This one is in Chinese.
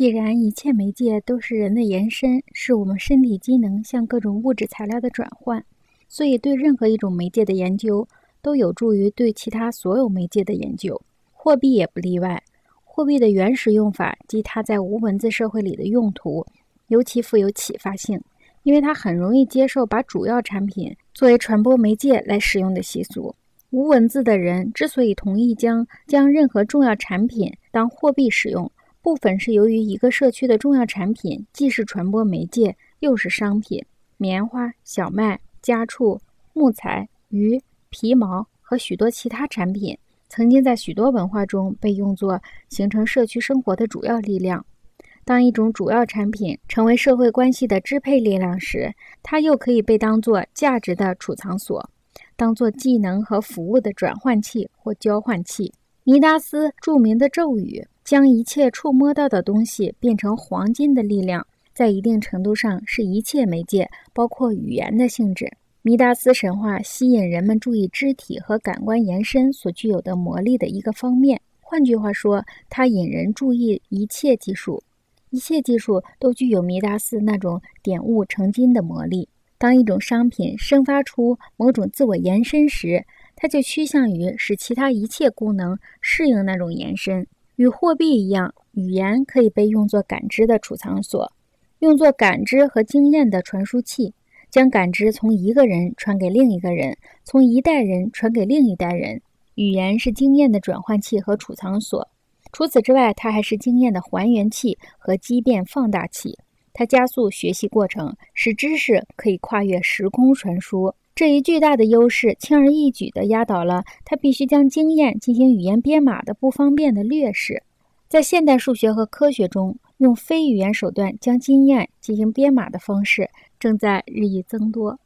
既然一切媒介都是人的延伸，是我们身体机能向各种物质材料的转换，所以对任何一种媒介的研究都有助于对其他所有媒介的研究。货币也不例外。货币的原始用法及它在无文字社会里的用途，尤其富有启发性，因为它很容易接受把主要产品作为传播媒介来使用的习俗。无文字的人之所以同意将将任何重要产品当货币使用，部分是由于一个社区的重要产品既是传播媒介，又是商品。棉花、小麦、家畜、木材、鱼、皮毛和许多其他产品，曾经在许多文化中被用作形成社区生活的主要力量。当一种主要产品成为社会关系的支配力量时，它又可以被当作价值的储藏所，当作技能和服务的转换器或交换器。尼达斯著名的咒语。将一切触摸到的东西变成黄金的力量，在一定程度上是一切媒介，包括语言的性质。弥达斯神话吸引人们注意肢体和感官延伸所具有的魔力的一个方面。换句话说，它引人注意一切技术，一切技术都具有弥达斯那种点物成金的魔力。当一种商品生发出某种自我延伸时，它就趋向于使其他一切功能适应那种延伸。与货币一样，语言可以被用作感知的储藏所，用作感知和经验的传输器，将感知从一个人传给另一个人，从一代人传给另一代人。语言是经验的转换器和储藏所。除此之外，它还是经验的还原器和畸变放大器。它加速学习过程，使知识可以跨越时空传输。这一巨大的优势轻而易举地压倒了他必须将经验进行语言编码的不方便的劣势。在现代数学和科学中，用非语言手段将经验进行编码的方式正在日益增多。